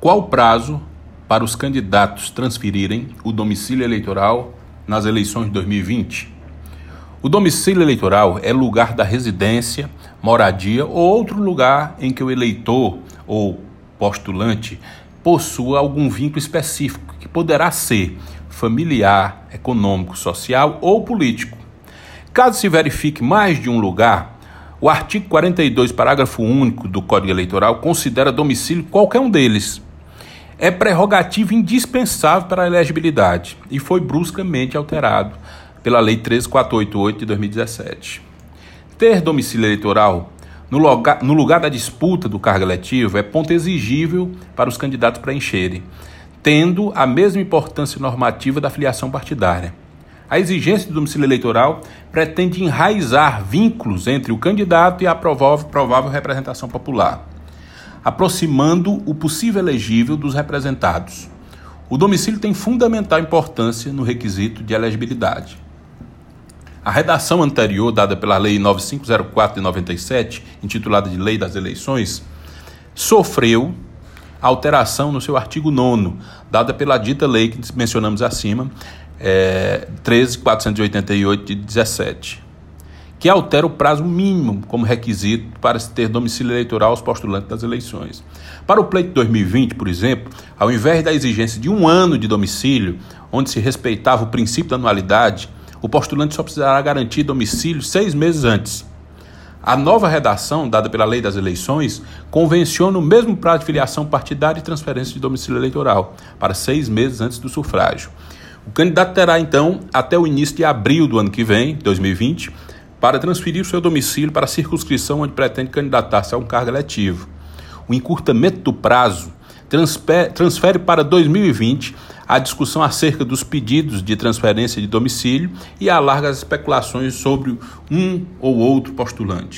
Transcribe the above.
Qual o prazo para os candidatos transferirem o domicílio eleitoral nas eleições de 2020? O domicílio eleitoral é lugar da residência, moradia ou outro lugar em que o eleitor ou postulante possua algum vínculo específico, que poderá ser familiar, econômico, social ou político. Caso se verifique mais de um lugar, o artigo 42, parágrafo único do Código Eleitoral considera domicílio qualquer um deles é prerrogativa indispensável para a elegibilidade e foi bruscamente alterado pela Lei 13488 de 2017. Ter domicílio eleitoral no lugar, no lugar da disputa do cargo eletivo é ponto exigível para os candidatos preencherem, tendo a mesma importância normativa da filiação partidária. A exigência do domicílio eleitoral pretende enraizar vínculos entre o candidato e a provável, provável representação popular aproximando o possível elegível dos representados. O domicílio tem fundamental importância no requisito de elegibilidade. A redação anterior, dada pela Lei 9504 de 97, intitulada de Lei das Eleições, sofreu alteração no seu artigo 9, dada pela dita lei que mencionamos acima, é, 13.488 de 17 que altera o prazo mínimo como requisito para se ter domicílio eleitoral aos postulantes das eleições. Para o pleito de 2020, por exemplo, ao invés da exigência de um ano de domicílio, onde se respeitava o princípio da anualidade, o postulante só precisará garantir domicílio seis meses antes. A nova redação, dada pela Lei das Eleições, convenciona o mesmo prazo de filiação partidária e transferência de domicílio eleitoral, para seis meses antes do sufrágio. O candidato terá, então, até o início de abril do ano que vem, 2020, para transferir o seu domicílio para a circunscrição onde pretende candidatar-se a um cargo eletivo. O encurtamento do prazo transfere para 2020 a discussão acerca dos pedidos de transferência de domicílio e alarga as especulações sobre um ou outro postulante.